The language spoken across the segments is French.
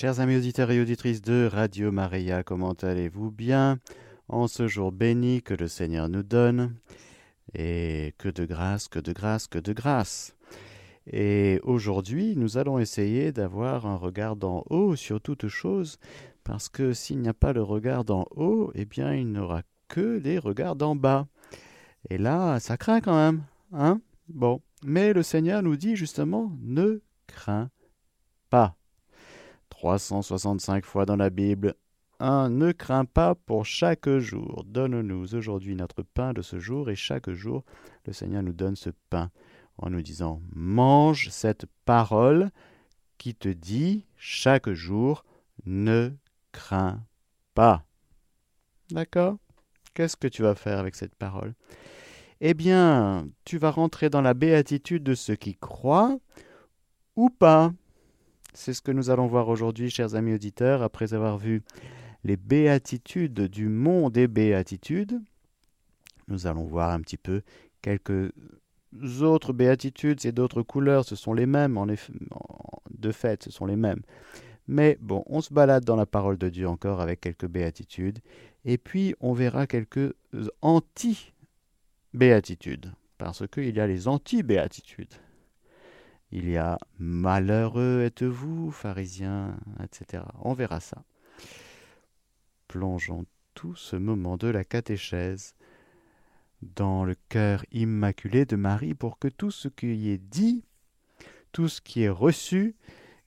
Chers amis auditeurs et auditrices de Radio Maria, comment allez-vous bien en ce jour béni que le Seigneur nous donne Et que de grâce, que de grâce, que de grâce Et aujourd'hui, nous allons essayer d'avoir un regard d'en haut sur toute chose, parce que s'il n'y a pas le regard d'en haut, eh bien il n'aura que les regards d'en bas. Et là, ça craint quand même, hein? Bon, mais le Seigneur nous dit justement, ne crains pas. 365 fois dans la Bible. Un ne crains pas pour chaque jour. Donne-nous aujourd'hui notre pain de ce jour et chaque jour le Seigneur nous donne ce pain en nous disant mange cette parole qui te dit chaque jour ne crains pas. D'accord? Qu'est-ce que tu vas faire avec cette parole? Eh bien, tu vas rentrer dans la béatitude de ceux qui croient ou pas. C'est ce que nous allons voir aujourd'hui, chers amis auditeurs, après avoir vu les béatitudes du monde des béatitudes. Nous allons voir un petit peu quelques autres béatitudes et d'autres couleurs, ce sont les mêmes, en effet, de fait, ce sont les mêmes. Mais bon, on se balade dans la parole de Dieu encore avec quelques béatitudes, et puis on verra quelques anti-béatitudes, parce qu'il y a les anti-béatitudes. Il y a malheureux êtes-vous, pharisiens, etc. On verra ça. Plongeons tout ce moment de la catéchèse dans le cœur immaculé de Marie pour que tout ce qui est dit, tout ce qui est reçu,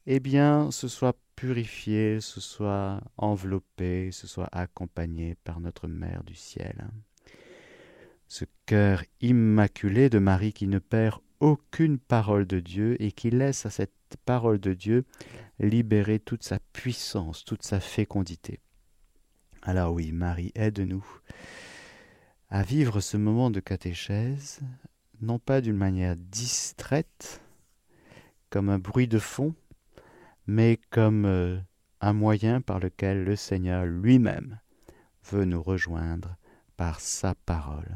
eh bien, ce soit purifié, ce soit enveloppé, ce soit accompagné par notre Mère du ciel. Ce cœur immaculé de Marie qui ne perd aucune parole de Dieu et qui laisse à cette parole de Dieu libérer toute sa puissance, toute sa fécondité. Alors oui, Marie, aide-nous à vivre ce moment de catéchèse, non pas d'une manière distraite, comme un bruit de fond, mais comme euh, un moyen par lequel le Seigneur lui-même veut nous rejoindre par sa parole.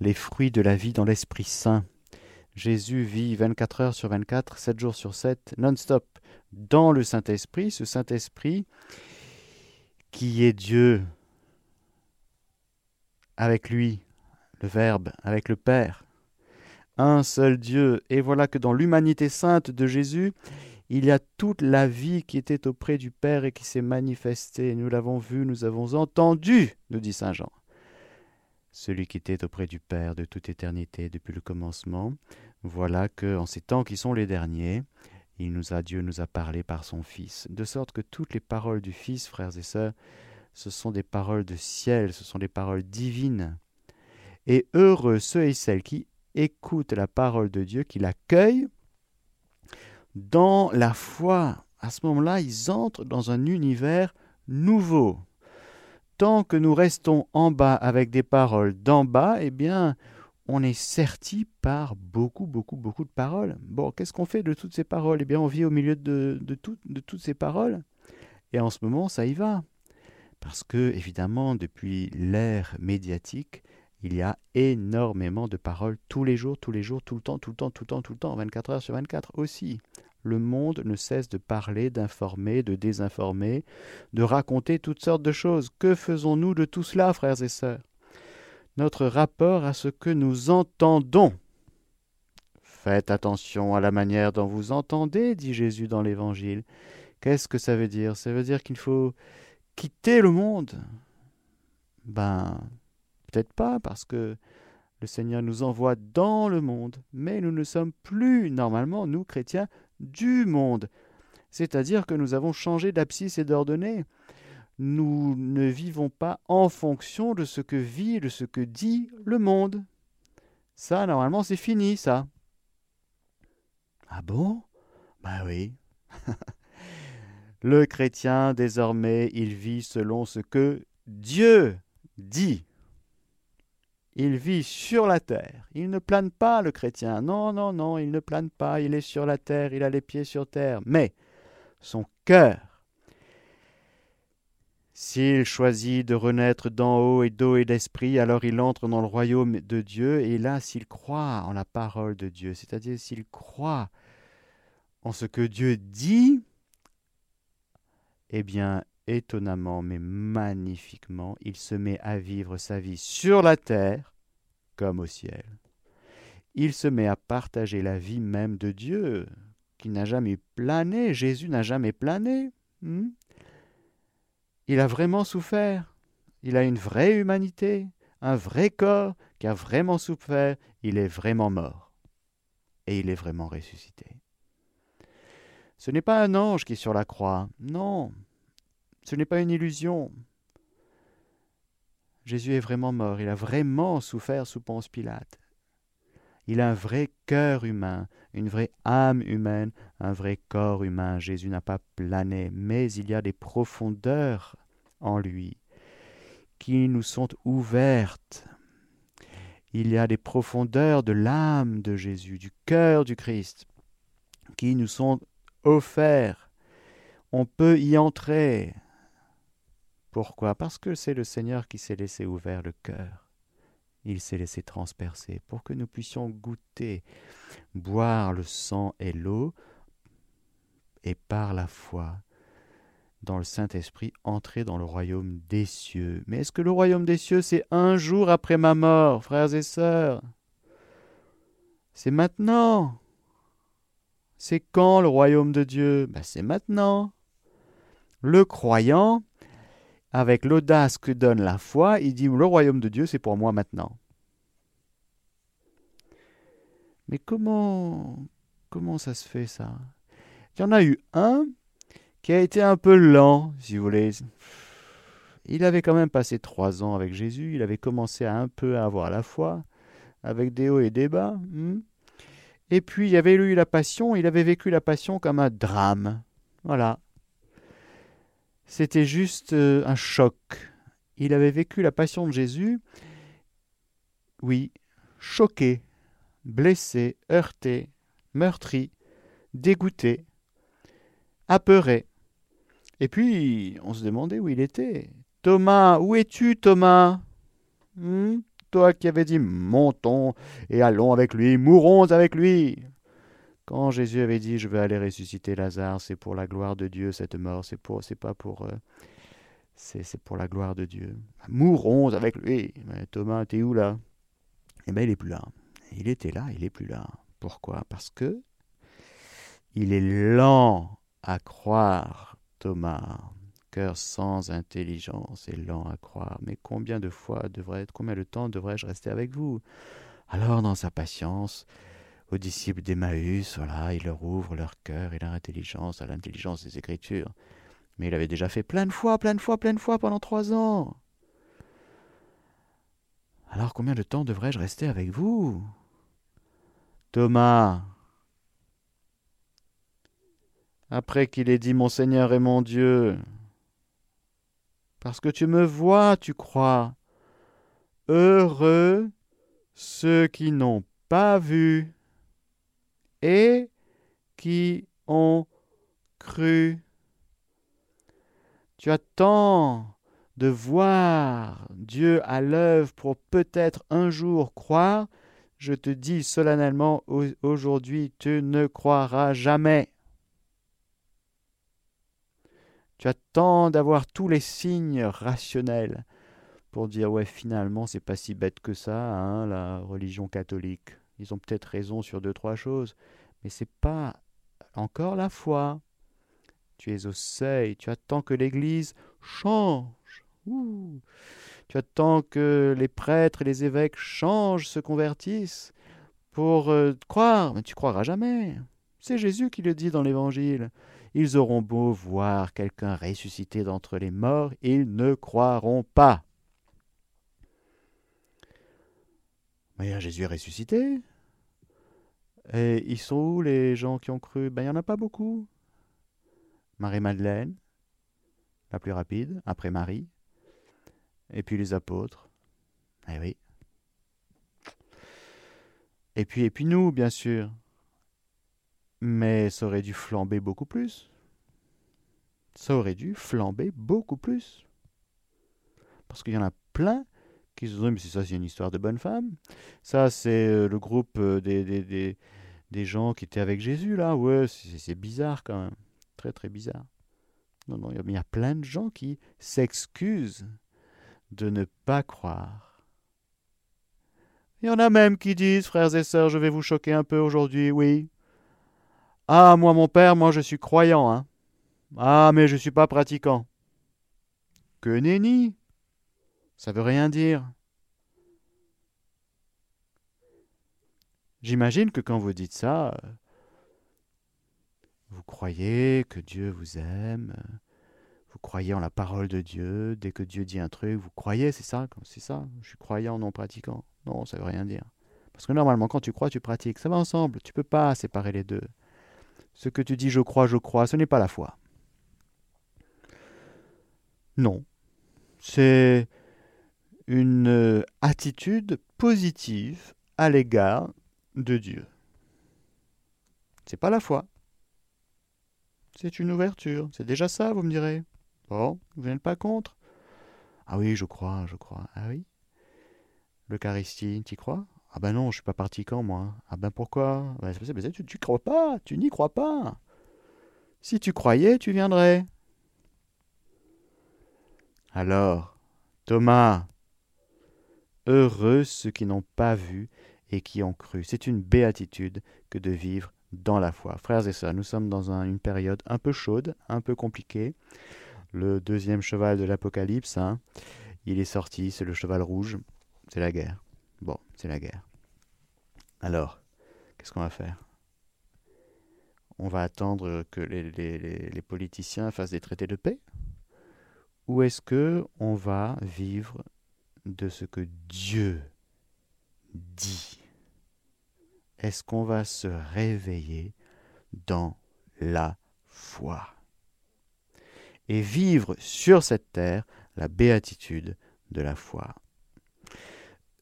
les fruits de la vie dans l'Esprit Saint. Jésus vit 24 heures sur 24, 7 jours sur 7, non-stop, dans le Saint-Esprit, ce Saint-Esprit qui est Dieu avec lui, le Verbe, avec le Père. Un seul Dieu. Et voilà que dans l'humanité sainte de Jésus, il y a toute la vie qui était auprès du Père et qui s'est manifestée. Nous l'avons vu, nous avons entendu, nous dit Saint Jean celui qui était auprès du Père de toute éternité depuis le commencement. Voilà que, en ces temps qui sont les derniers, il nous a, Dieu nous a parlé par son Fils, de sorte que toutes les paroles du Fils, frères et sœurs, ce sont des paroles de ciel, ce sont des paroles divines. Et heureux ceux et celles qui écoutent la parole de Dieu, qui l'accueillent dans la foi. À ce moment-là, ils entrent dans un univers nouveau tant que nous restons en bas avec des paroles d'en bas, eh bien, on est serti par beaucoup, beaucoup, beaucoup de paroles. Bon, qu'est-ce qu'on fait de toutes ces paroles? Eh bien, on vit au milieu de, de, de toutes ces paroles. Et en ce moment, ça y va. Parce que, évidemment, depuis l'ère médiatique, il y a énormément de paroles tous les jours, tous les jours, tout le temps, tout le temps, tout le temps, tout le temps, 24 heures sur 24 aussi le monde ne cesse de parler, d'informer, de désinformer, de raconter toutes sortes de choses. Que faisons-nous de tout cela, frères et sœurs? Notre rapport à ce que nous entendons. Faites attention à la manière dont vous entendez, dit Jésus dans l'Évangile. Qu'est-ce que ça veut dire? Ça veut dire qu'il faut quitter le monde. Ben, peut-être pas, parce que le Seigneur nous envoie dans le monde, mais nous ne sommes plus, normalement, nous chrétiens, du monde. C'est-à-dire que nous avons changé d'abscisse et d'ordonnée. Nous ne vivons pas en fonction de ce que vit, de ce que dit le monde. Ça, normalement, c'est fini, ça. Ah bon? Ben oui. Le chrétien, désormais, il vit selon ce que Dieu dit. Il vit sur la terre. Il ne plane pas, le chrétien. Non, non, non, il ne plane pas. Il est sur la terre, il a les pieds sur terre. Mais son cœur, s'il choisit de renaître d'en haut et d'eau et d'esprit, alors il entre dans le royaume de Dieu. Et là, s'il croit en la parole de Dieu, c'est-à-dire s'il croit en ce que Dieu dit, eh bien, étonnamment, mais magnifiquement, il se met à vivre sa vie sur la terre comme au ciel. Il se met à partager la vie même de Dieu, qui n'a jamais plané. Jésus n'a jamais plané. Hmm? il a vraiment souffert. Il a une vraie humanité, un vrai corps qui a vraiment souffert. Il est vraiment mort. Et il est vraiment ressuscité. Ce n'est pas un ange qui est sur la croix. Non, ce n'est pas une illusion. Jésus est vraiment mort, il a vraiment souffert sous Ponce Pilate. Il a un vrai cœur humain, une vraie âme humaine, un vrai corps humain. Jésus n'a pas plané, mais il y a des profondeurs en lui qui nous sont ouvertes. Il y a des profondeurs de l'âme de Jésus, du cœur du Christ, qui nous sont offerts. On peut y entrer. Pourquoi? Parce que c'est le Seigneur qui s'est laissé ouvert le cœur. Il s'est laissé transpercer pour que nous puissions goûter, boire le sang et l'eau, et par la foi, dans le Saint-Esprit, entrer dans le royaume des cieux. Mais est-ce que le royaume des cieux, c'est un jour après ma mort, frères et sœurs? C'est maintenant. C'est quand le royaume de Dieu? Ben, C'est maintenant. Le croyant, avec l'audace que donne la foi, il dit le royaume de Dieu, c'est pour moi maintenant. Mais comment comment ça se fait ça? Il y en a eu un qui a été un peu lent, si vous voulez. Il avait quand même passé trois ans avec Jésus, il avait commencé à un peu avoir la foi, avec des hauts et des bas. Hmm. Et puis il avait eu la passion, il avait vécu la passion comme un drame. Voilà. C'était juste euh, un choc. Il avait vécu la passion de Jésus, oui, choqué, blessé, heurté, meurtri, dégoûté, apeuré. Et puis, on se demandait où il était. Thomas, où es-tu, Thomas? Hmm? Toi qui avais dit montons et allons avec lui, mourons avec lui. Quand Jésus avait dit je vais aller ressusciter Lazare, c'est pour la gloire de Dieu cette mort, c'est pour c'est pas pour euh, c'est pour la gloire de Dieu. Mourons avec lui. Mais Thomas, t'es où là? Eh bien, il est plus là. Il était là, il est plus là. Pourquoi? Parce que il est lent à croire, Thomas. Cœur sans intelligence et lent à croire. Mais combien de fois devrait être, combien de temps devrais-je rester avec vous? Alors, dans sa patience, aux disciples d'Emmaüs, voilà, il leur ouvre leur cœur et leur intelligence à l'intelligence des Écritures. Mais il avait déjà fait plein de fois, plein de fois, plein de fois pendant trois ans. Alors combien de temps devrais-je rester avec vous? Thomas, après qu'il ait dit Mon Seigneur et mon Dieu, parce que tu me vois, tu crois. Heureux ceux qui n'ont pas vu et qui ont cru. Tu attends de voir Dieu à l'œuvre pour peut-être un jour croire. Je te dis solennellement aujourd'hui, tu ne croiras jamais. Tu attends d'avoir tous les signes rationnels pour dire ouais finalement c'est pas si bête que ça hein, la religion catholique ils ont peut-être raison sur deux, trois choses, mais c'est pas encore la foi. Tu es au seuil, tu attends que l'Église change. Tu attends que les prêtres et les évêques changent, se convertissent pour euh, croire, mais tu croiras jamais. C'est Jésus qui le dit dans l'Évangile. Ils auront beau voir quelqu'un ressuscité d'entre les morts, ils ne croiront pas. Mais Jésus est ressuscité. Et ils sont où les gens qui ont cru? Ben il n'y en a pas beaucoup. Marie-Madeleine, la plus rapide, après Marie, et puis les apôtres. Eh oui. Et puis, et puis nous, bien sûr. Mais ça aurait dû flamber beaucoup plus. Ça aurait dû flamber beaucoup plus. Parce qu'il y en a plein qui se disent, mais ça, c'est une histoire de bonne femme. Ça, c'est euh, le groupe euh, des, des, des, des, gens qui étaient avec Jésus, là. Ouais, c'est bizarre quand même. Très, très bizarre. Non, non, il y a plein de gens qui s'excusent de ne pas croire. Il y en a même qui disent, frères et sœurs, je vais vous choquer un peu aujourd'hui, oui. Ah, moi, mon père, moi, je suis croyant, hein. Ah, mais je ne suis pas pratiquant. Que nenni Ça veut rien dire. J'imagine que quand vous dites ça, vous croyez que Dieu vous aime, vous croyez en la parole de Dieu, dès que Dieu dit un truc, vous croyez, c'est ça, c'est ça, je suis croyant, non pratiquant. Non, ça veut rien dire. Parce que normalement, quand tu crois, tu pratiques. Ça va ensemble, tu peux pas séparer les deux. Ce que tu dis je crois, je crois, ce n'est pas la foi. Non. C'est une euh, attitude positive à l'égard de Dieu. C'est pas la foi. C'est une ouverture. C'est déjà ça, vous me direz. Bon, vous n'êtes pas contre? Ah oui, je crois, je crois. Ah oui? L'Eucharistie, tu crois? Ah ben non, je suis pas parti quand moi. Ah ben pourquoi? Ben, tu, tu crois pas, tu n'y crois pas. Si tu croyais, tu viendrais. Alors, Thomas, heureux ceux qui n'ont pas vu et qui ont cru. C'est une béatitude que de vivre dans la foi. Frères et sœurs, nous sommes dans une période un peu chaude, un peu compliquée le deuxième cheval de l'Apocalypse. Hein. Il est sorti, c'est le cheval rouge. C'est la guerre. Bon, c'est la guerre. Alors, qu'est-ce qu'on va faire? On va attendre que les, les, politiciens fassent des traités de paix? Ou est-ce que on va vivre de ce que Dieu dit Est-ce qu'on va se réveiller dans la foi et vivre sur cette terre la béatitude de la foi?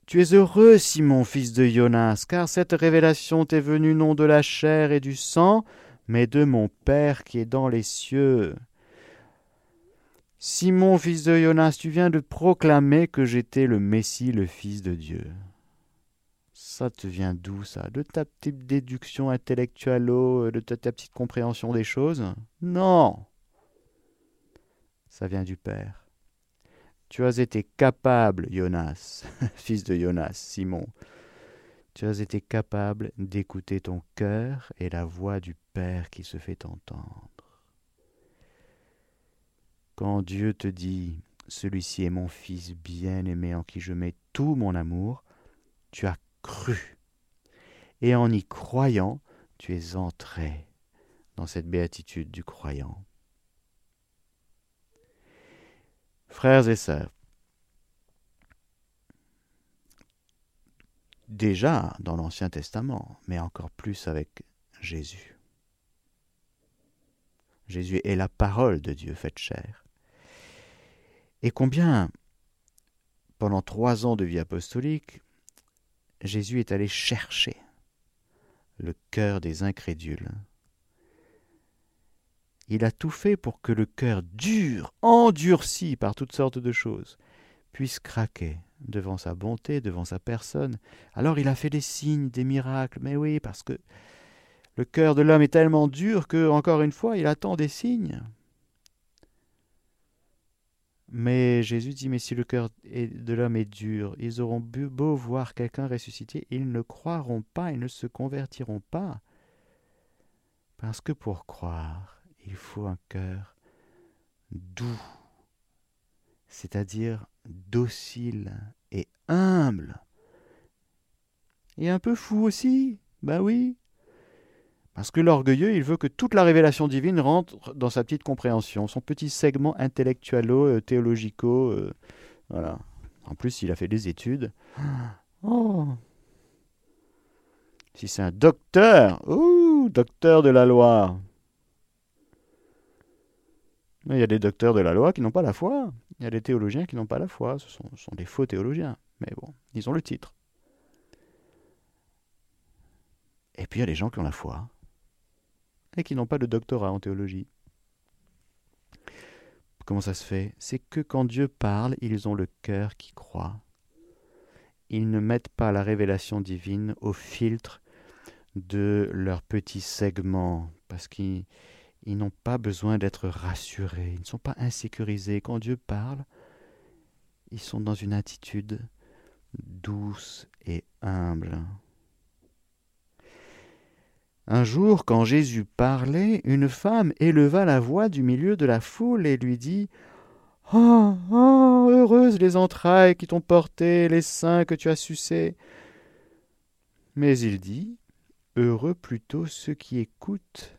Tu es heureux, Simon, fils de Jonas, car cette révélation t'est venue non de la chair et du sang, mais de mon Père qui est dans les cieux. Simon, fils de Jonas, tu viens de proclamer que j'étais le Messie, le Fils de Dieu. Ça te vient d'où ça? De ta petite déduction intellectuelle, de ta petite compréhension des choses? Non ça vient du Père. Tu as été capable, Jonas, fils de Jonas, Simon, tu as été capable d'écouter ton cœur et la voix du Père qui se fait entendre. Quand Dieu te dit Celui-ci est mon Fils bien-aimé en qui je mets tout mon amour, tu as cru. Et en y croyant, tu es entré dans cette béatitude du croyant. Frères et sœurs, déjà dans l'Ancien Testament, mais encore plus avec Jésus. Jésus est la parole de Dieu faite chair. Et combien, pendant trois ans de vie apostolique, Jésus est allé chercher le cœur des incrédules? Il a tout fait pour que le cœur dur, endurci par toutes sortes de choses, puisse craquer devant sa bonté, devant sa personne. Alors il a fait des signes, des miracles, mais oui, parce que le cœur de l'homme est tellement dur que, encore une fois, il attend des signes. Mais Jésus dit, mais si le cœur de l'homme est dur, ils auront beau voir quelqu'un ressuscité, ils ne croiront pas, ils ne se convertiront pas. Parce que pour croire, il faut un cœur doux, c'est-à-dire docile et humble. Et un peu fou aussi, ben oui. Parce que l'orgueilleux, il veut que toute la révélation divine rentre dans sa petite compréhension, son petit segment intellectualo, euh, euh, voilà. En plus, il a fait des études. Oh Si c'est un docteur, ouh, docteur de la loi, Il y a des docteurs de la loi qui n'ont pas la foi. Il y a des théologiens qui n'ont pas la foi. Ce sont, ce sont des faux théologiens. Mais bon, ils ont le titre. Et puis il y a des gens qui ont la foi et qui n'ont pas de doctorat en théologie. Comment ça se fait? C'est que quand Dieu parle, ils ont le cœur qui croit. Ils ne mettent pas la révélation divine au filtre de leur petit segment, parce qu'ils n'ont pas besoin d'être rassurés, ils ne sont pas insécurisés. Quand Dieu parle, ils sont dans une attitude douce et humble. Un jour, quand Jésus parlait, une femme éleva la voix du milieu de la foule et lui dit Oh, oh, heureuses les entrailles qui t'ont porté, les seins que tu as sucés. Mais il dit Heureux plutôt ceux qui écoutent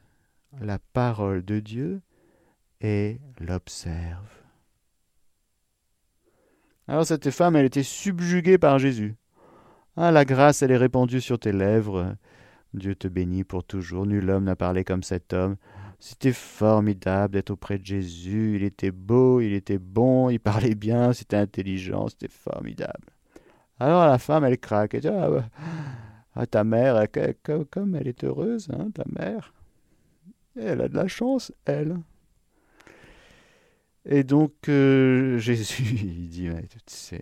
la parole de Dieu et l'observent. Alors cette femme, elle était subjuguée par Jésus. Ah, la grâce, elle est répandue sur tes lèvres. Dieu te bénit pour toujours. Nul homme n'a parlé comme cet homme. C'était formidable d'être auprès de Jésus. Il était beau, il était bon, il parlait bien, c'était intelligent, c'était formidable. Alors la femme, elle craque. Elle dit Ah, ah ta mère, comme elle est heureuse, hein, ta mère. Elle a de la chance, elle. Et donc euh, Jésus, il dit Si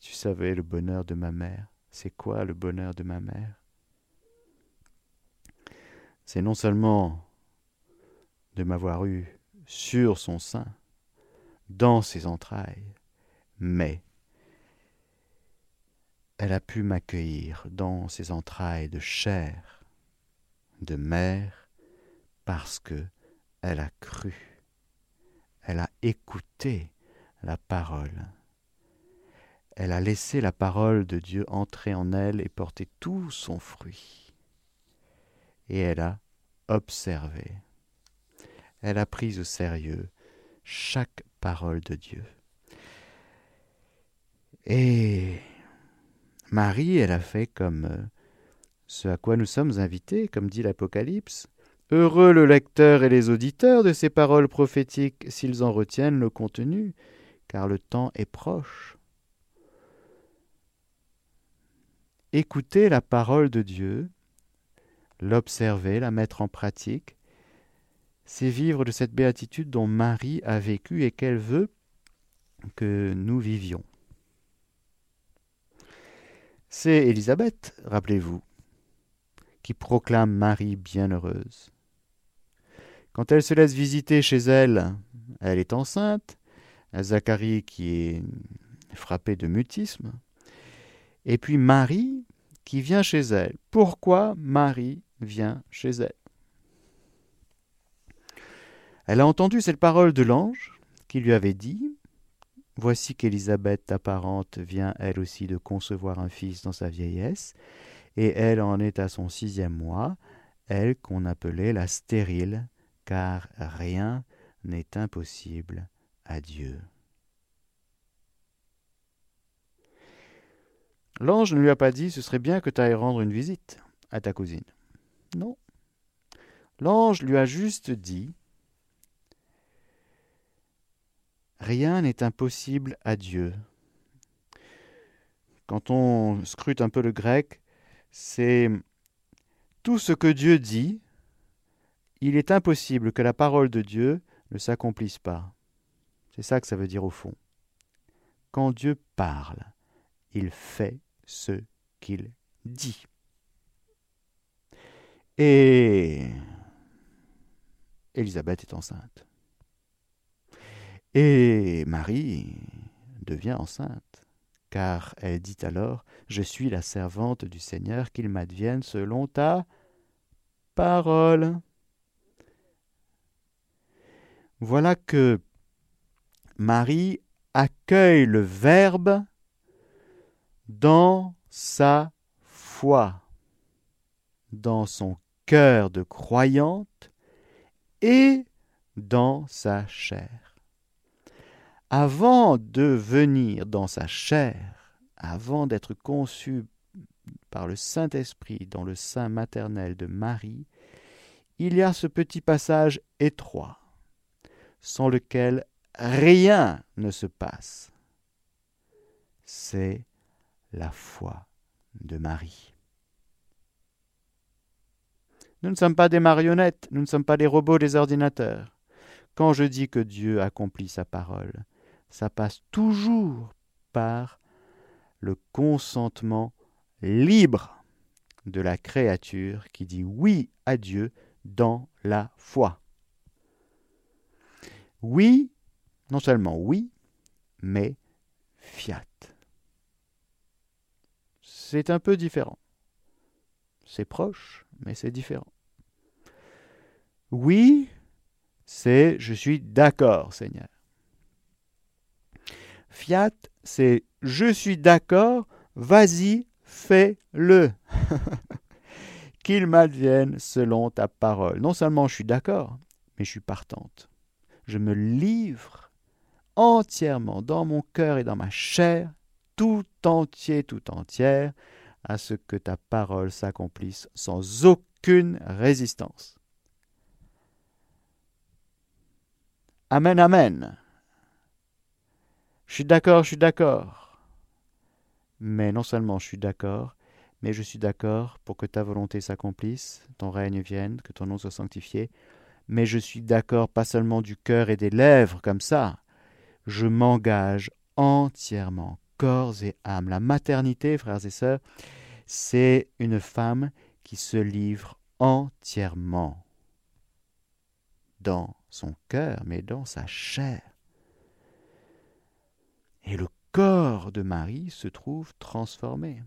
tu savais le bonheur de ma mère, c'est quoi le bonheur de ma mère? C'est non seulement de m'avoir eu sur son sein, dans ses entrailles, mais elle a pu m'accueillir dans ses entrailles de chair, de mère, parce que elle a cru, elle a écouté la parole. Elle a laissé la parole de Dieu entrer en elle et porter tout son fruit et elle a observé. Elle a pris au sérieux chaque parole de Dieu. Et Marie, elle a fait comme euh, ce à quoi nous sommes invités, comme dit l'Apocalypse. Heureux le lecteur et les auditeurs de ces paroles prophétiques s'ils en retiennent le contenu, car le temps est proche. Écoutez la parole de Dieu, l'observer, la mettre en pratique, c'est vivre de cette béatitude dont Marie a vécu et qu'elle veut que nous vivions. C'est Élisabeth, rappelez-vous, qui proclame Marie bienheureuse. Quand elle se laisse visiter chez elle, elle est enceinte, Zacharie qui est frappé de mutisme, et puis Marie qui vient chez elle. Pourquoi Marie vient chez elle? Elle a entendu cette parole de l'ange qui lui avait dit Voici qu'Élisabeth, ta parente, vient elle aussi de concevoir un fils dans sa vieillesse, et elle en est à son sixième mois, elle qu'on appelait la stérile, car rien n'est impossible à Dieu. L'ange ne lui a pas dit Ce serait bien que tu ailles rendre une visite à ta cousine. Non. L'ange lui a juste dit Rien n'est impossible à Dieu. Quand on scrute un peu le grec, c'est tout ce que Dieu dit, il est impossible que la parole de Dieu ne s'accomplisse pas. C'est ça que ça veut dire au fond. Quand Dieu parle, il fait ce qu'il dit. Et Élisabeth est enceinte. Et Marie devient enceinte, car elle dit alors, Je suis la servante du Seigneur, qu'il m'advienne selon ta parole. Voilà que Marie accueille le Verbe dans sa foi, dans son cœur de croyante et dans sa chair. Avant de venir dans sa chair, avant d'être conçu par le Saint-Esprit dans le sein maternel de Marie, il y a ce petit passage étroit, sans lequel rien ne se passe. C'est la foi de Marie. Nous ne sommes pas des marionnettes, nous ne sommes pas des robots des ordinateurs. Quand je dis que Dieu accomplit sa parole, ça passe toujours par le consentement libre de la créature qui dit oui à Dieu dans la foi. Oui, non seulement oui, mais fiat. C'est un peu différent. C'est proche, mais c'est différent. Oui, c'est je suis d'accord, Seigneur. Fiat, c'est je suis d'accord, vas-y, fais-le. Qu'il m'advienne selon ta parole. Non seulement je suis d'accord, mais je suis partante. Je me livre entièrement dans mon cœur et dans ma chair, tout entier, tout entière, à ce que ta parole s'accomplisse sans aucune résistance. Amen, amen. Je suis d'accord, je suis d'accord. Mais non seulement je suis d'accord, mais je suis d'accord pour que ta volonté s'accomplisse, ton règne vienne, que ton nom soit sanctifié, mais je suis d'accord pas seulement du cœur et des lèvres comme ça, je m'engage entièrement, corps et âme. La maternité, frères et sœurs, c'est une femme qui se livre entièrement dans son cœur, mais dans sa chair. Et le corps de Marie se trouve transformé.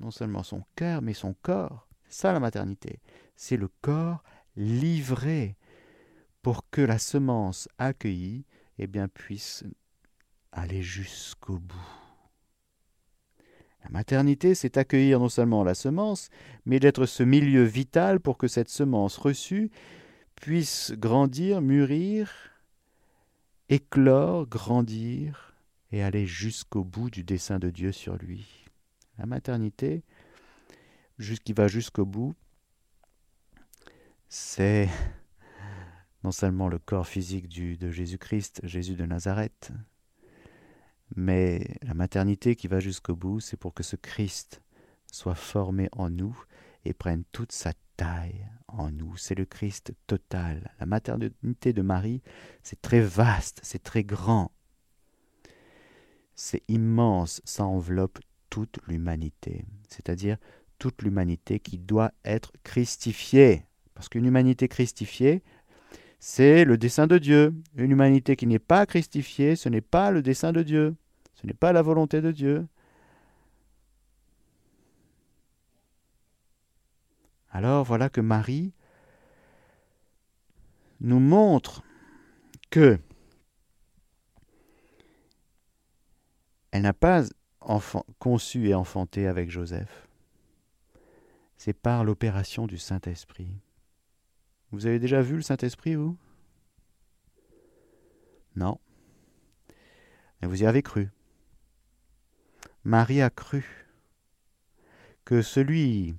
Non seulement son cœur, mais son corps. C'est ça la maternité. C'est le corps livré pour que la semence accueillie eh bien, puisse aller jusqu'au bout. La maternité, c'est accueillir non seulement la semence, mais d'être ce milieu vital pour que cette semence reçue puisse grandir, mûrir, éclore, grandir et aller jusqu'au bout du dessein de Dieu sur lui. La maternité, qui va jusqu'au bout, c'est non seulement le corps physique de Jésus-Christ, Jésus de Nazareth, mais la maternité qui va jusqu'au bout, c'est pour que ce Christ soit formé en nous et prenne toute sa taille en nous. C'est le Christ total. La maternité de Marie, c'est très vaste, c'est très grand. C'est immense, ça enveloppe toute l'humanité, c'est-à-dire toute l'humanité qui doit être christifiée. Parce qu'une humanité christifiée, c'est le dessein de Dieu. Une humanité qui n'est pas christifiée, ce n'est pas le dessein de Dieu. Ce n'est pas la volonté de Dieu. Alors voilà que Marie nous montre que elle n'a pas conçu et enfanté avec Joseph. C'est par l'opération du Saint-Esprit. Vous avez déjà vu le Saint-Esprit, vous? Non. Mais vous y avez cru. Marie a cru que celui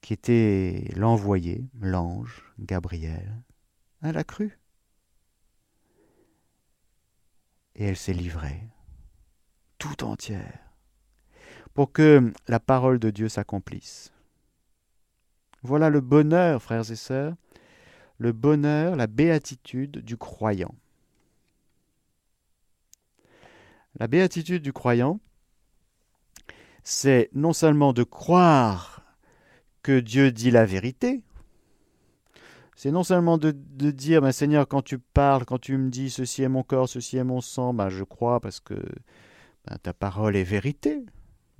qui était l'envoyé, l'ange, Gabriel, elle a cru. Et elle s'est livrée, tout entière, pour que la parole de Dieu s'accomplisse. Voilà le bonheur, frères et sœurs, le bonheur, la béatitude du croyant. La béatitude du croyant, c'est non seulement de croire que Dieu dit la vérité, c'est non seulement de, dire, ben, Seigneur, quand tu parles, quand tu me dis ceci est mon corps, ceci est mon sang, ben, je crois parce que ben, ta parole est vérité.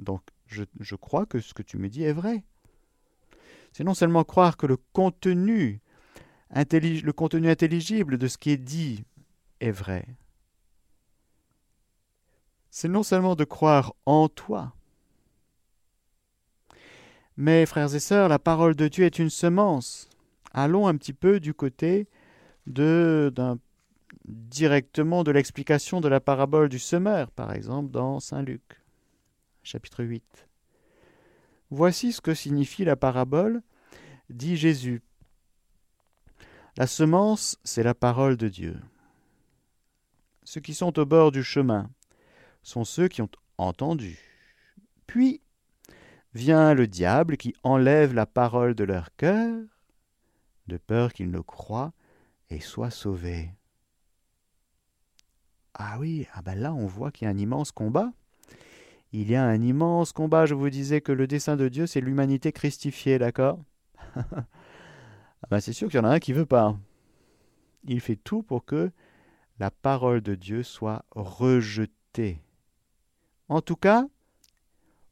Donc je, je crois que ce que tu me dis est vrai c'est non seulement croire que le contenu, le contenu intelligible de ce qui est dit est vrai, c'est non seulement de croire en toi, mais frères et sœurs, la parole de Dieu est une semence. Allons un petit peu du côté de directement de l'explication de la parabole du semeur, par exemple, dans Saint Luc, chapitre 8. Voici ce que signifie la parabole, dit Jésus. La semence, c'est la parole de Dieu. Ceux qui sont au bord du chemin sont ceux qui ont entendu. Puis vient le diable qui enlève la parole de leur cœur, de peur qu'ils ne croient et soient sauvés. Ah oui, ah ben là on voit qu'il y a un immense combat. Il y a un immense combat. Je vous disais que le dessein de Dieu, c'est l'humanité christifiée, d'accord? Ah ben C'est sûr qu'il y en a un qui veut pas. Il fait tout pour que la parole de Dieu soit rejetée. En tout cas,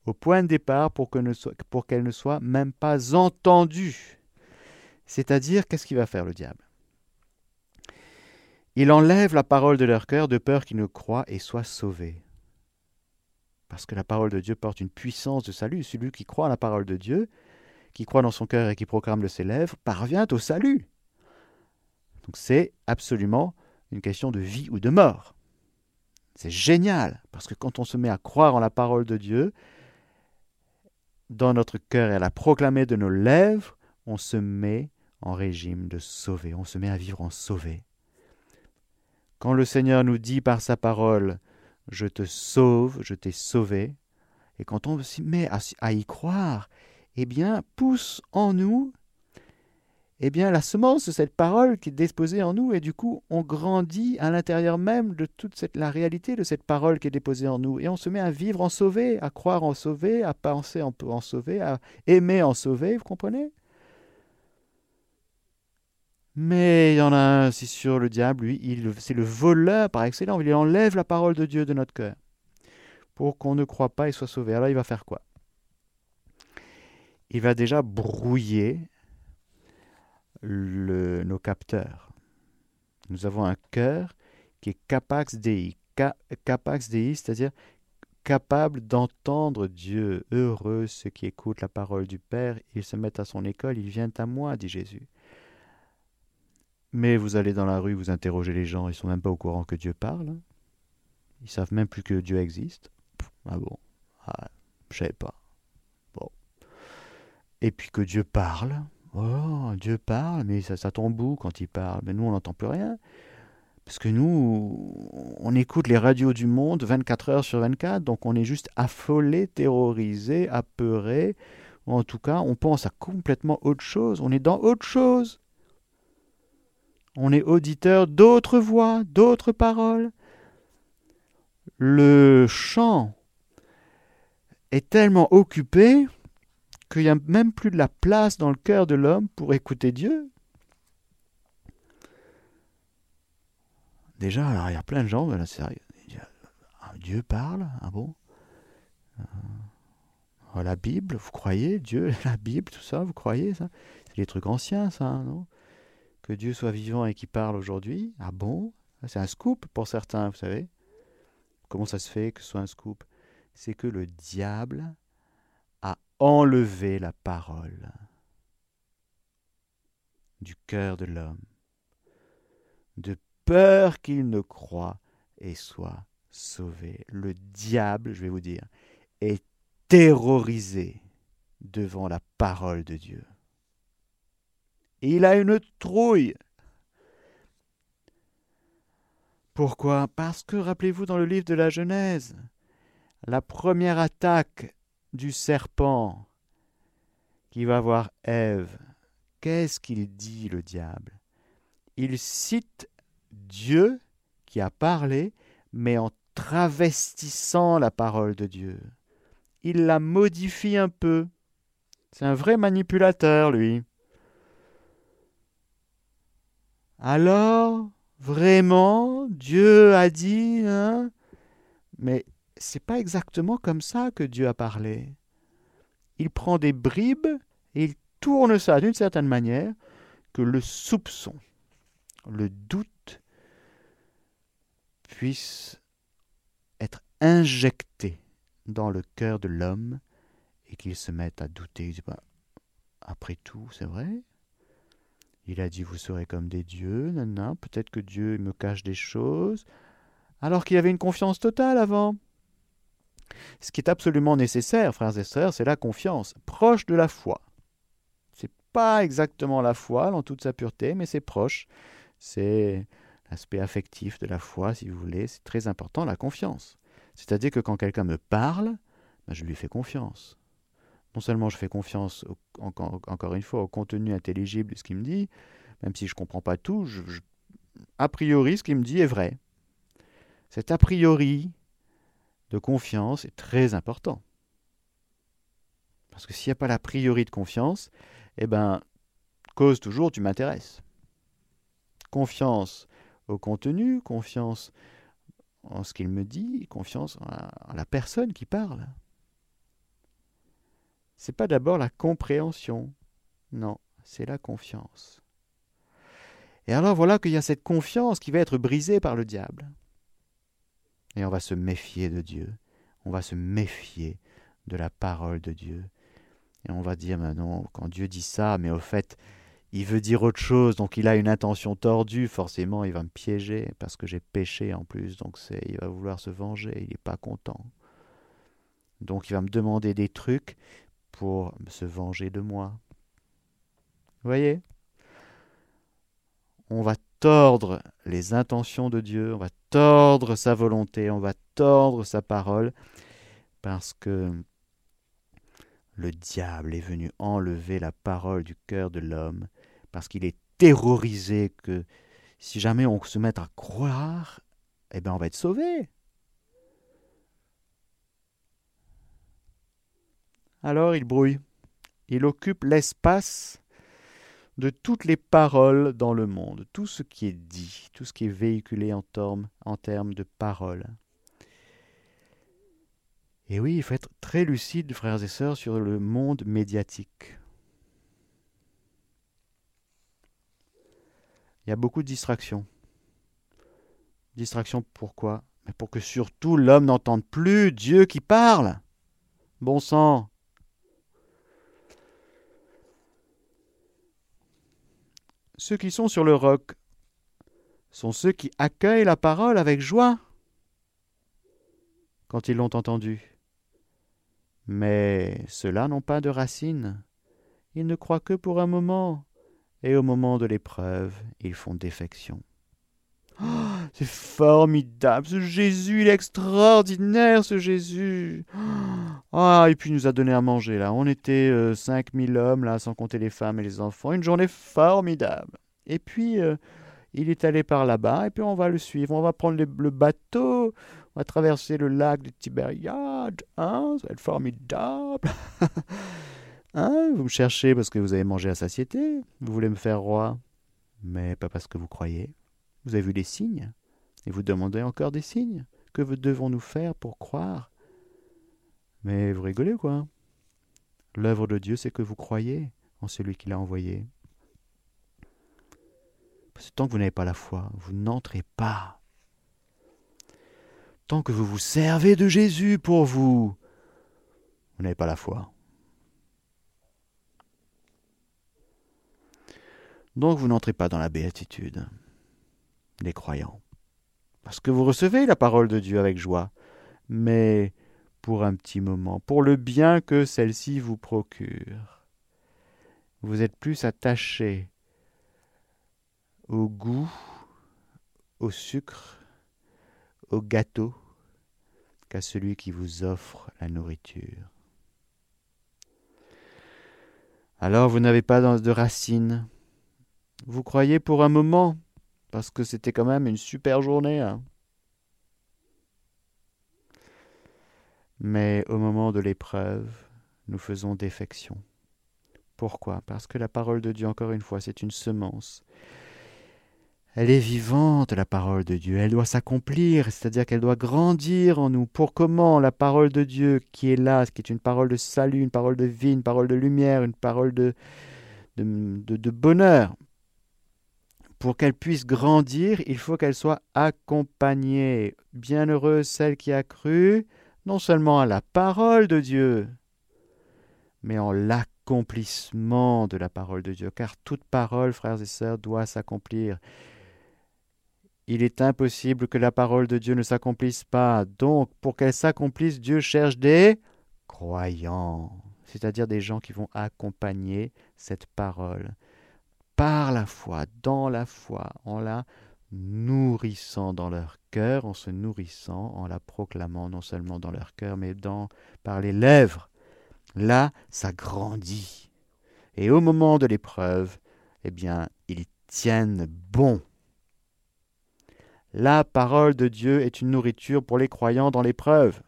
au point de départ pour qu'elle ne, ne soit même pas entendue. C'est-à-dire, qu'est-ce qu'il va faire le diable? Il enlève la parole de leur cœur de peur qu'ils ne croient et soient sauvés. Parce que la parole de Dieu porte une puissance de salut. Celui qui croit à la parole de Dieu, qui croit dans son cœur et qui proclame de ses lèvres, parvient au salut. Donc c'est absolument une question de vie ou de mort. C'est génial, parce que quand on se met à croire en la parole de Dieu, dans notre cœur et à la proclamer de nos lèvres, on se met en régime de sauver, on se met à vivre en sauvé. Quand le Seigneur nous dit par sa parole, je te sauve, je t'ai sauvé, et quand on s'y met à, y croire, eh bien, pousse en nous eh bien, la semence de cette parole qui est déposée en nous, et du coup, on grandit à l'intérieur même de toute la réalité de cette parole qui est déposée en nous, et on se met à vivre en sauvé, à croire en sauvé, à penser en, en sauvé, à aimer en sauvé, vous comprenez? Mais il y en a un, c'est sûr, le diable, lui, c'est le voleur par excellence, il enlève la parole de Dieu de notre cœur, pour qu'on ne croit pas et soit sauvé. Alors il va faire quoi? Il va déjà brouiller nos capteurs. Nous avons un cœur qui est capax dei, capax dei, c'est-à-dire capable d'entendre Dieu. Heureux ceux qui écoutent la parole du Père, ils se mettent à son école, ils viennent à moi, dit Jésus. Mais vous allez dans la rue, vous interrogez les gens, ils sont même pas au courant que Dieu parle. Ils savent même plus que Dieu existe. Ah bon? Ah, Je savais pas. Bon. Et puis que Dieu parle. Oh, Dieu parle, mais ça, ça tombe où quand il parle? Mais nous, on n'entend plus rien. Parce que nous, on écoute les radios du monde 24 heures sur 24, donc on est juste affolé, terrorisé, apeuré. En tout cas, on pense à complètement autre chose. On est dans autre chose. On est auditeur d'autres voix, d'autres paroles. Le chant est tellement occupé qu'il n'y a même plus de la place dans le cœur de l'homme pour écouter Dieu. Déjà, alors il y a plein de gens, ben ah, Dieu parle, ah bon? Euh, La Bible, vous croyez? Dieu, la Bible, tout ça, vous croyez ça? C'est des trucs anciens, ça, non? Que Dieu soit vivant et qu'il parle aujourd'hui, ah bon? C'est un scoop pour certains, vous savez. Comment ça se fait que ce soit un scoop? C'est que le diable enlever la parole du cœur de l'homme, de peur qu'il ne croit et soit sauvé. Le diable, je vais vous dire, est terrorisé devant la parole de Dieu. Il a une trouille. Pourquoi? Parce que, rappelez-vous, dans le livre de la Genèse, la première attaque du serpent qui va voir Ève, qu'est-ce qu'il dit le diable? Il cite Dieu qui a parlé, mais en travestissant la parole de Dieu. Il la modifie un peu. C'est un vrai manipulateur, lui. Alors, vraiment, Dieu a dit, hein? Mais c'est pas exactement comme ça que Dieu a parlé. Il prend des bribes et il tourne ça d'une certaine manière que le soupçon, le doute puisse être injecté dans le cœur de l'homme et qu'il se mette à douter. Bah, après tout, c'est vrai? Il a dit vous serez comme des dieux, peut-être que Dieu me cache des choses, alors qu'il avait une confiance totale avant. Ce qui est absolument nécessaire, frères et sœurs, c'est la confiance, proche de la foi. C'est pas exactement la foi dans toute sa pureté, mais c'est proche. C'est l'aspect affectif de la foi, si vous voulez. C'est très important, la confiance. C'est-à-dire que quand quelqu'un me parle, ben, je lui fais confiance. Non seulement je fais confiance, encore une fois, au contenu intelligible de ce qu'il me dit, même si je ne comprends pas tout, a priori, ce qu'il me dit est vrai. Cet a priori de confiance est très important. Parce que s'il n'y a pas l'a priori de confiance, eh ben, cause toujours, tu m'intéresses. Confiance au contenu, confiance en ce qu'il me dit, confiance en la personne qui parle. C'est pas d'abord la compréhension, non, c'est la confiance. Et alors voilà qu'il y a cette confiance qui va être brisée par le diable. Et on va se méfier de Dieu, on va se méfier de la parole de Dieu. Et on va dire, mais non, quand Dieu dit ça, mais au fait, il veut dire autre chose, donc il a une intention tordue, forcément il va me piéger, parce que j'ai péché en plus, donc c'est, il va vouloir se venger, il n'est pas content. Donc il va me demander des trucs pour se venger de moi. Voyez? On va tordre les intentions de Dieu, on va tordre sa volonté, on va tordre sa parole, parce que le diable est venu enlever la parole du cœur de l'homme, parce qu'il est terrorisé que si jamais on se met à croire, eh bien on va être sauvé. Alors il brouille. Il occupe l'espace de toutes les paroles dans le monde, tout ce qui est dit, tout ce qui est véhiculé en termes, de paroles. Et oui, il faut être très lucide, frères et sœurs, sur le monde médiatique. Il y a beaucoup de distractions. Distractions pourquoi? Mais pour que surtout l'homme n'entende plus Dieu qui parle. Bon sang. Ceux qui sont sur le roc sont ceux qui accueillent la parole avec joie quand ils l'ont entendue. Mais ceux-là n'ont pas de racines. Ils ne croient que pour un moment, et au moment de l'épreuve, ils font défection. C'est formidable, ce Jésus, il est extraordinaire, ce Jésus. Ah, et puis il nous a donné à manger, là. On était euh, cinq mille hommes, là, sans compter les femmes et les enfants. Une journée formidable. Et puis, euh, il est allé par là-bas, et puis on va le suivre. On va prendre le bateau, on va traverser le lac de Tibériade, hein, ça va être formidable. hein, vous me cherchez parce que vous avez mangé à satiété, vous voulez me faire roi, mais pas parce que vous croyez. Vous avez vu des signes, et vous demandez encore des signes. Que devons-nous faire pour croire? Mais vous rigolez quoi? L'œuvre de Dieu, c'est que vous croyez en celui qui l'a envoyé. Parce que tant que vous n'avez pas la foi, vous n'entrez pas tant que vous vous servez de Jésus pour vous, vous n'avez pas la foi. Donc vous n'entrez pas dans la béatitude des croyants. Parce que vous recevez la parole de Dieu avec joie, mais pour un petit moment, pour le bien que celle-ci vous procure. Vous êtes plus attaché au goût, au sucre, au gâteau qu'à celui qui vous offre la nourriture. Alors vous n'avez pas de racines. Vous croyez pour un moment, parce que c'était quand même une super journée. Hein. Mais au moment de l'épreuve, nous faisons défection. Pourquoi? Parce que la parole de Dieu, encore une fois, c'est une semence. Elle est vivante, la parole de Dieu. Elle doit s'accomplir, c'est-à-dire qu'elle doit grandir en nous. Pour comment? La parole de Dieu qui est là, qui est une parole de salut, une parole de vie, une parole de lumière, une parole de, bonheur, pour qu'elle puisse grandir, il faut qu'elle soit accompagnée. Bienheureuse celle qui a cru, non seulement à la parole de Dieu, mais en l'accomplissement de la parole de Dieu. Car toute parole, frères et sœurs, doit s'accomplir. Il est impossible que la parole de Dieu ne s'accomplisse pas. Donc, pour qu'elle s'accomplisse, Dieu cherche des croyants. c'est-à-dire des gens qui vont accompagner cette parole par la foi, dans la foi, en la nourrissant dans leur cœur, en se nourrissant, en la proclamant non seulement dans leur cœur, mais dans, par les lèvres. Là, ça grandit. Et au moment de l'épreuve, eh bien, ils tiennent bon. La parole de Dieu est une nourriture pour les croyants dans l'épreuve.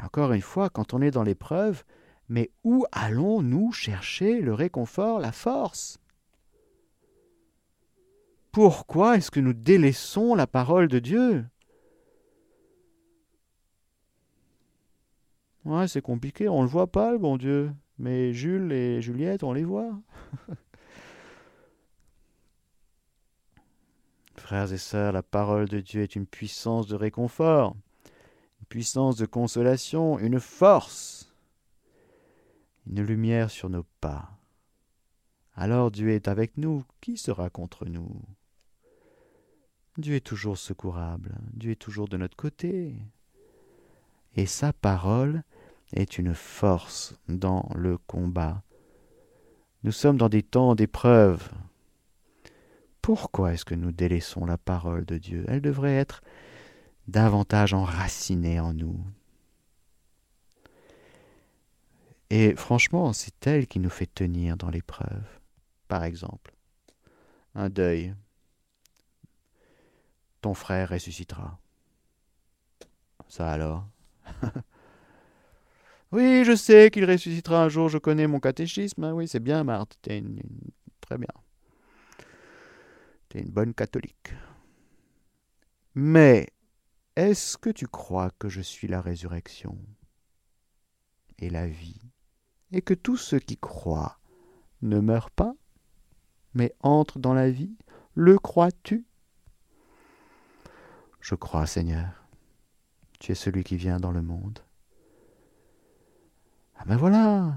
Encore une fois, quand on est dans l'épreuve, mais où allons-nous chercher le réconfort, la force? Pourquoi est-ce que nous délaissons la parole de Dieu? Ouais, c'est compliqué, on ne le voit pas, le bon Dieu. Mais Jules et Juliette, on les voit. Frères et sœurs, la parole de Dieu est une puissance de réconfort, une puissance de consolation, une force, une lumière sur nos pas. Alors Dieu est avec nous, qui sera contre nous? Dieu est toujours secourable, Dieu est toujours de notre côté. Et sa parole est une force dans le combat. Nous sommes dans des temps d'épreuve. Pourquoi est-ce que nous délaissons la parole de Dieu? Elle devrait être davantage enracinée en nous. Et franchement, c'est elle qui nous fait tenir dans l'épreuve. Par exemple, un deuil. Ton frère ressuscitera. Ça alors? Oui, je sais qu'il ressuscitera un jour, je connais mon catéchisme. Hein. oui, c'est bien, Marthe. Très bien. T'es une bonne catholique. Mais est-ce que tu crois que je suis la résurrection et la vie, et que tous ceux qui croient ne meurent pas, mais entrent dans la vie Le crois-tu? Je crois, Seigneur. Tu es celui qui vient dans le monde. Ah ben voilà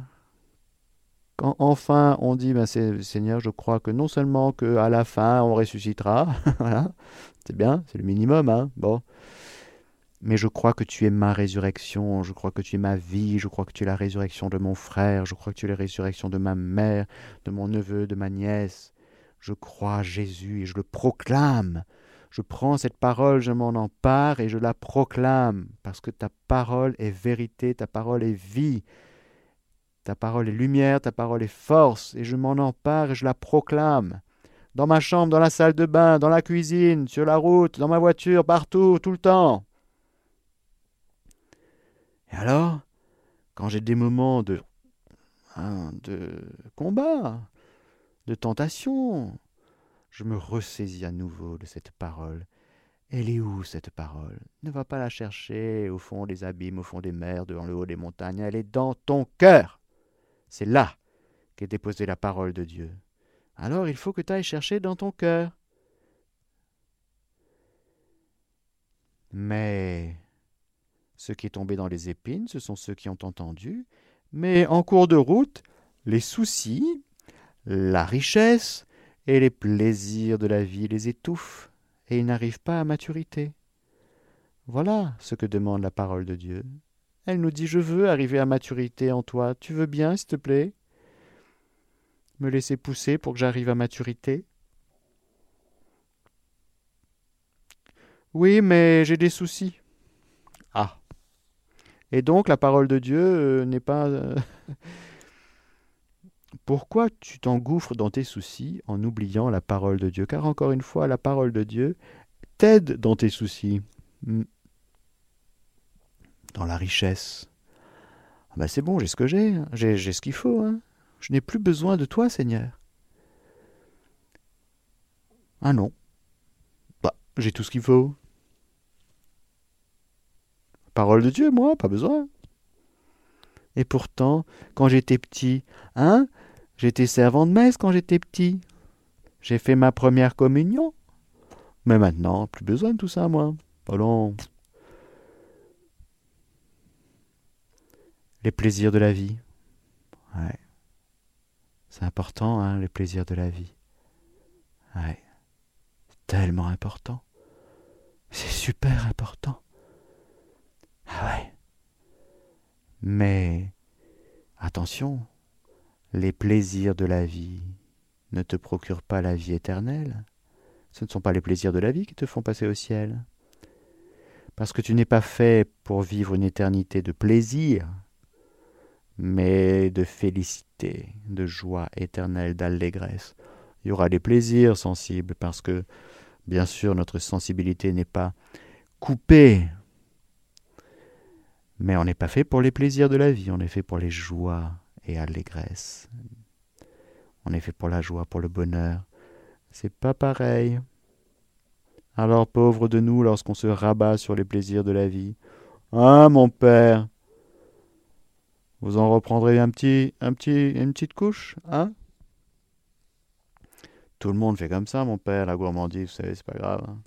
Quand enfin on dit, ben Seigneur, je crois que non seulement qu'à la fin on ressuscitera, c'est bien, c'est le minimum, hein, bon. Mais je crois que tu es ma résurrection, je crois que tu es ma vie, je crois que tu es la résurrection de mon frère, je crois que tu es la résurrection de ma mère, de mon neveu, de ma nièce. Je crois Jésus et je le proclame. Je prends cette parole, je m'en empare et je la proclame, parce que ta parole est vérité, ta parole est vie. Ta parole est lumière, ta parole est force, et je m'en empare et je la proclame. Dans ma chambre, dans la salle de bain, dans la cuisine, sur la route, dans ma voiture, partout, tout le temps. Et alors, quand j'ai des moments de, hein, de combat, de tentation, je me ressaisis à nouveau de cette parole. Elle est où cette parole? Ne va pas la chercher au fond des abîmes, au fond des mers, dans le haut des montagnes. Elle est dans ton cœur. C'est là qu'est déposée la parole de Dieu. Alors il faut que tu ailles chercher dans ton cœur. Mais ce qui est tombé dans les épines, ce sont ceux qui ont entendu, mais en cours de route, les soucis, la richesse et les plaisirs de la vie les étouffent, et ils n'arrivent pas à maturité. Voilà ce que demande la parole de Dieu. Elle nous dit Je veux arriver à maturité en toi. Tu veux bien, s'il te plaît? Me laisser pousser pour que j'arrive à maturité? Oui, mais j'ai des soucis. Et donc la parole de Dieu euh, n'est pas. Euh, Pourquoi tu t'engouffres dans tes soucis en oubliant la parole de Dieu? Car encore une fois, la parole de Dieu t'aide dans tes soucis. Hmm dans la richesse. Ah ben c'est bon, j'ai ce que j'ai, hein. j'ai, ce qu'il faut. Hein. Je n'ai plus besoin de toi, Seigneur. Ah non. Bah, j'ai tout ce qu'il faut. Parole de Dieu, moi, pas besoin. Et pourtant, quand j'étais petit, hein, j'étais servant de messe quand j'étais petit. J'ai fait ma première communion. Mais maintenant, plus besoin de tout ça, moi. Allons. les plaisirs de la vie. Ouais. C'est important, hein, les plaisirs de la vie. Ouais. Tellement important. C'est super important. Ah ouais. Mais attention, les plaisirs de la vie ne te procurent pas la vie éternelle. Ce ne sont pas les plaisirs de la vie qui te font passer au ciel. Parce que tu n'es pas fait pour vivre une éternité de plaisir, mais de félicité, de joie éternelle, d'allégresse. Il y aura des plaisirs sensibles parce que, bien sûr, notre sensibilité n'est pas coupée. Mais on n'est pas fait pour les plaisirs de la vie, on est fait pour les joies et allégresse. On est fait pour la joie, pour le bonheur. C'est pas pareil. Alors pauvre de nous lorsqu'on se rabat sur les plaisirs de la vie. Ah mon père? Vous en reprendrez un petit, un petit, une petite couche, hein? Tout le monde fait comme ça, mon père, la gourmandise, vous savez, c'est pas grave. Hein.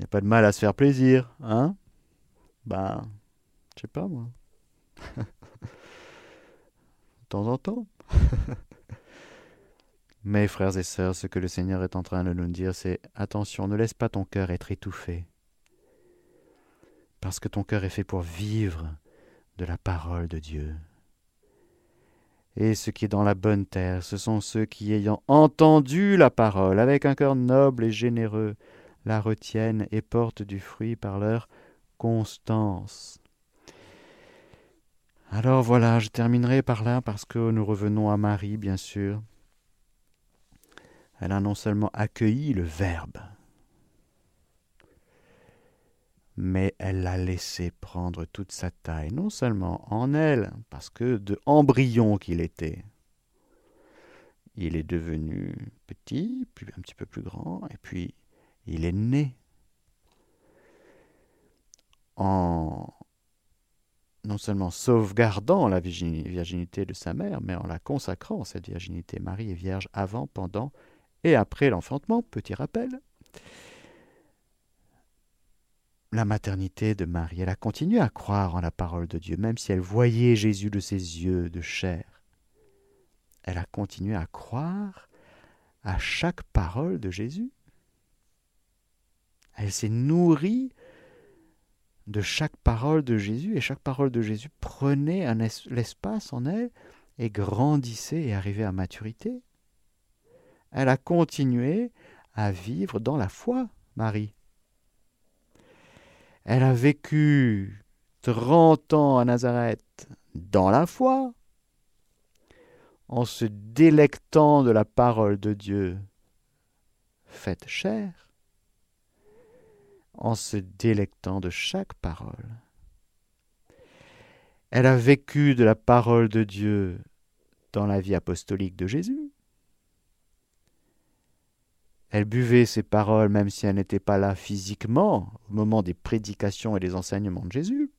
N'y a pas de mal à se faire plaisir, hein? Ben, je sais pas moi. de temps en temps. Mais frères et sœurs, ce que le Seigneur est en train de nous dire, c'est attention, ne laisse pas ton cœur être étouffé. Parce que ton cœur est fait pour vivre de la parole de Dieu. Et ce qui est dans la bonne terre, ce sont ceux qui, ayant entendu la parole avec un cœur noble et généreux, la retiennent et portent du fruit par leur constance. Alors voilà, je terminerai par là parce que nous revenons à Marie, bien sûr. Elle a non seulement accueilli le Verbe, mais elle l'a laissé prendre toute sa taille, non seulement en elle, parce que de embryon qu'il était, il est devenu petit, puis un petit peu plus grand, et puis il est né. En non seulement sauvegardant la virginité de sa mère, mais en la consacrant, cette virginité. Marie est vierge avant, pendant et après l'enfantement, petit rappel, la maternité de Marie, elle a continué à croire en la parole de Dieu, même si elle voyait Jésus de ses yeux de chair. Elle a continué à croire à chaque parole de Jésus. Elle s'est nourrie de chaque parole de Jésus, et chaque parole de Jésus prenait l'espace en elle et grandissait et arrivait à maturité elle a continué à vivre dans la foi, Marie. Elle a vécu trente ans à Nazareth dans la foi, en se délectant de la parole de Dieu faite chair, en se délectant de chaque parole. Elle a vécu de la parole de Dieu dans la vie apostolique de Jésus, elle buvait ses paroles même si elle n'était pas là physiquement au moment des prédications et des enseignements de Jésus.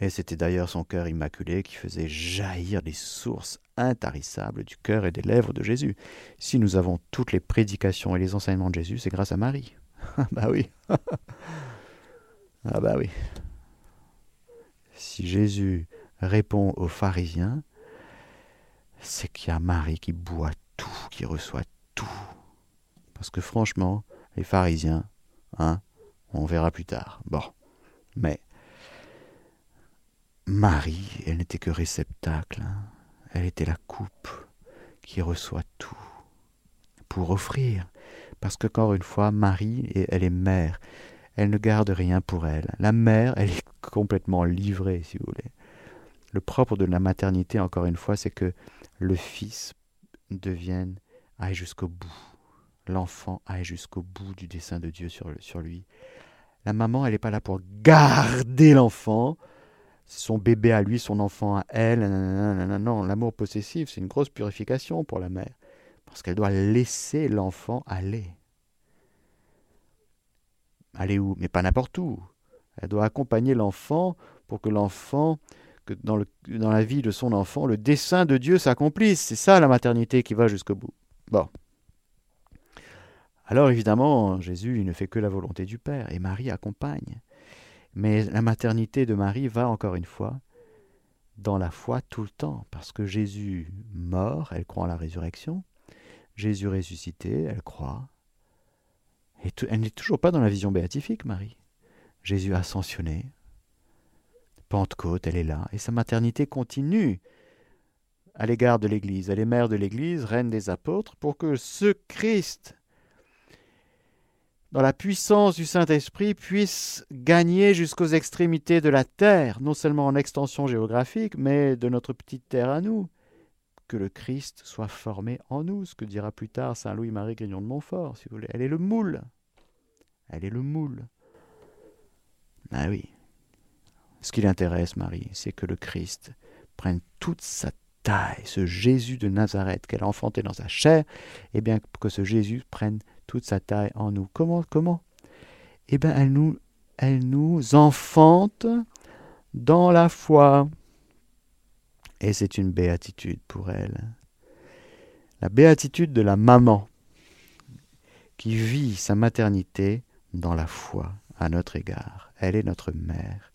Et c'était d'ailleurs son cœur immaculé qui faisait jaillir des sources intarissables du cœur et des lèvres de Jésus. Si nous avons toutes les prédications et les enseignements de Jésus, c'est grâce à Marie. Ah bah oui. ah bah oui. Si Jésus répond aux pharisiens, c'est qu'il y a Marie qui boit tout, qui reçoit parce que franchement, les pharisiens, hein, on verra plus tard. Bon. Mais Marie, elle n'était que réceptacle. Hein. Elle était la coupe qui reçoit tout pour offrir. Parce que, encore une fois, Marie, elle est mère. Elle ne garde rien pour elle. La mère, elle est complètement livrée, si vous voulez. Le propre de la maternité, encore une fois, c'est que le fils devienne aille jusqu'au bout. L'enfant aille jusqu'au bout du dessein de Dieu sur, sur lui. La maman, elle n'est pas là pour garder l'enfant, son bébé à lui, son enfant à elle. Non, l'amour possessif, c'est une grosse purification pour la mère, parce qu'elle doit laisser l'enfant aller. Aller où? Mais pas n'importe où. Elle doit accompagner l'enfant pour que l'enfant, que dans, la vie de son enfant, le dessein de Dieu s'accomplisse. C'est ça la maternité qui va jusqu'au bout. Bon. Alors évidemment, Jésus, ne fait que la volonté du Père, et Marie accompagne. Mais la maternité de Marie va encore une fois dans la foi tout le temps, parce que Jésus mort, elle croit en la résurrection, Jésus ressuscité, elle croit. Elle n'est toujours pas dans la vision béatifique, Marie. Jésus ascensionné. Pentecôte, elle est là, et sa maternité continue à l'égard de l'Église. Elle est mère de l'Église, reine des apôtres, pour que ce Christ, dans la puissance du Saint-Esprit, puisse gagner jusqu'aux extrémités de la terre, non seulement en extension géographique, mais de notre petite terre à nous. Que le Christ soit formé en nous, ce que dira plus tard Saint Louis-Marie Grignon de Montfort, si vous voulez. Elle est le moule. Elle est le moule. Ah oui. Ce qui l'intéresse, Marie, c'est que le Christ prenne toute sa taille, ce Jésus de Nazareth qu'elle a enfanté dans sa chair, et bien que ce Jésus prenne toute sa taille en nous. Comment Comment? Eh bien, elle nous, elle nous enfante dans la foi. Et c'est une béatitude pour elle. La béatitude de la maman qui vit sa maternité dans la foi à notre égard. Elle est notre mère.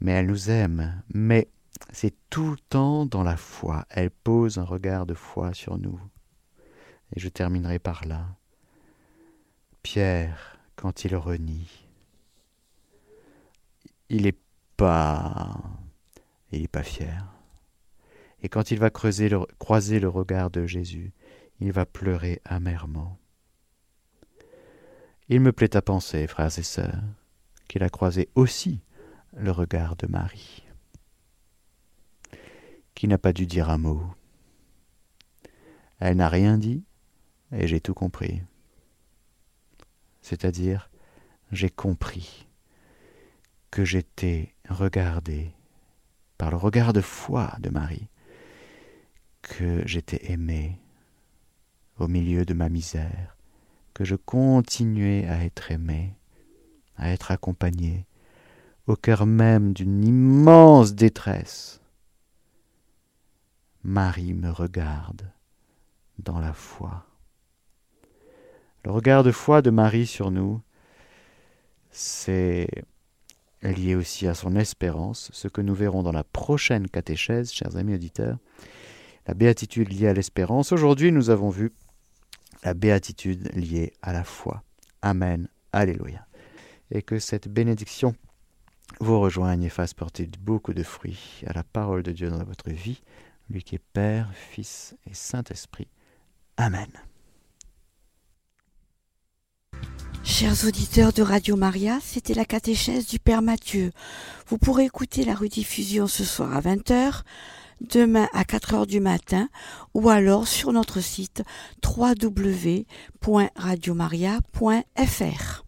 Mais elle nous aime. Mais c'est tout le temps dans la foi. Elle pose un regard de foi sur nous. Et je terminerai par là. Pierre, quand il renie, il n'est pas, il est pas fier. Et quand il va croiser le regard de Jésus, il va pleurer amèrement. Il me plaît à penser, frères et sœurs, qu'il a croisé aussi le regard de Marie qui n'a pas dû dire un mot. Elle n'a rien dit, et j'ai tout compris. C'est-à-dire, j'ai compris que j'étais regardé par le regard de foi de Marie, que j'étais aimé au milieu de ma misère, que je continuais à être aimé, à être accompagné, au cœur même d'une immense détresse, Marie me regarde dans la foi. Le regard de foi de Marie sur nous, c'est lié aussi à son espérance, ce que nous verrons dans la prochaine catéchèse, chers amis auditeurs, la béatitude liée à l'espérance. Aujourd'hui, nous avons vu la béatitude liée à la foi. Amen. Alléluia. Et que cette bénédiction vous rejoigne et fasse porter beaucoup de fruits à la parole de Dieu dans votre vie lui qui est Père, Fils et Saint-Esprit. Amen. Chers auditeurs de Radio Maria, c'était la catéchèse du Père Mathieu. Vous pourrez écouter la rediffusion ce soir à 20h, demain à 4h du matin ou alors sur notre site www.radiomaria.fr.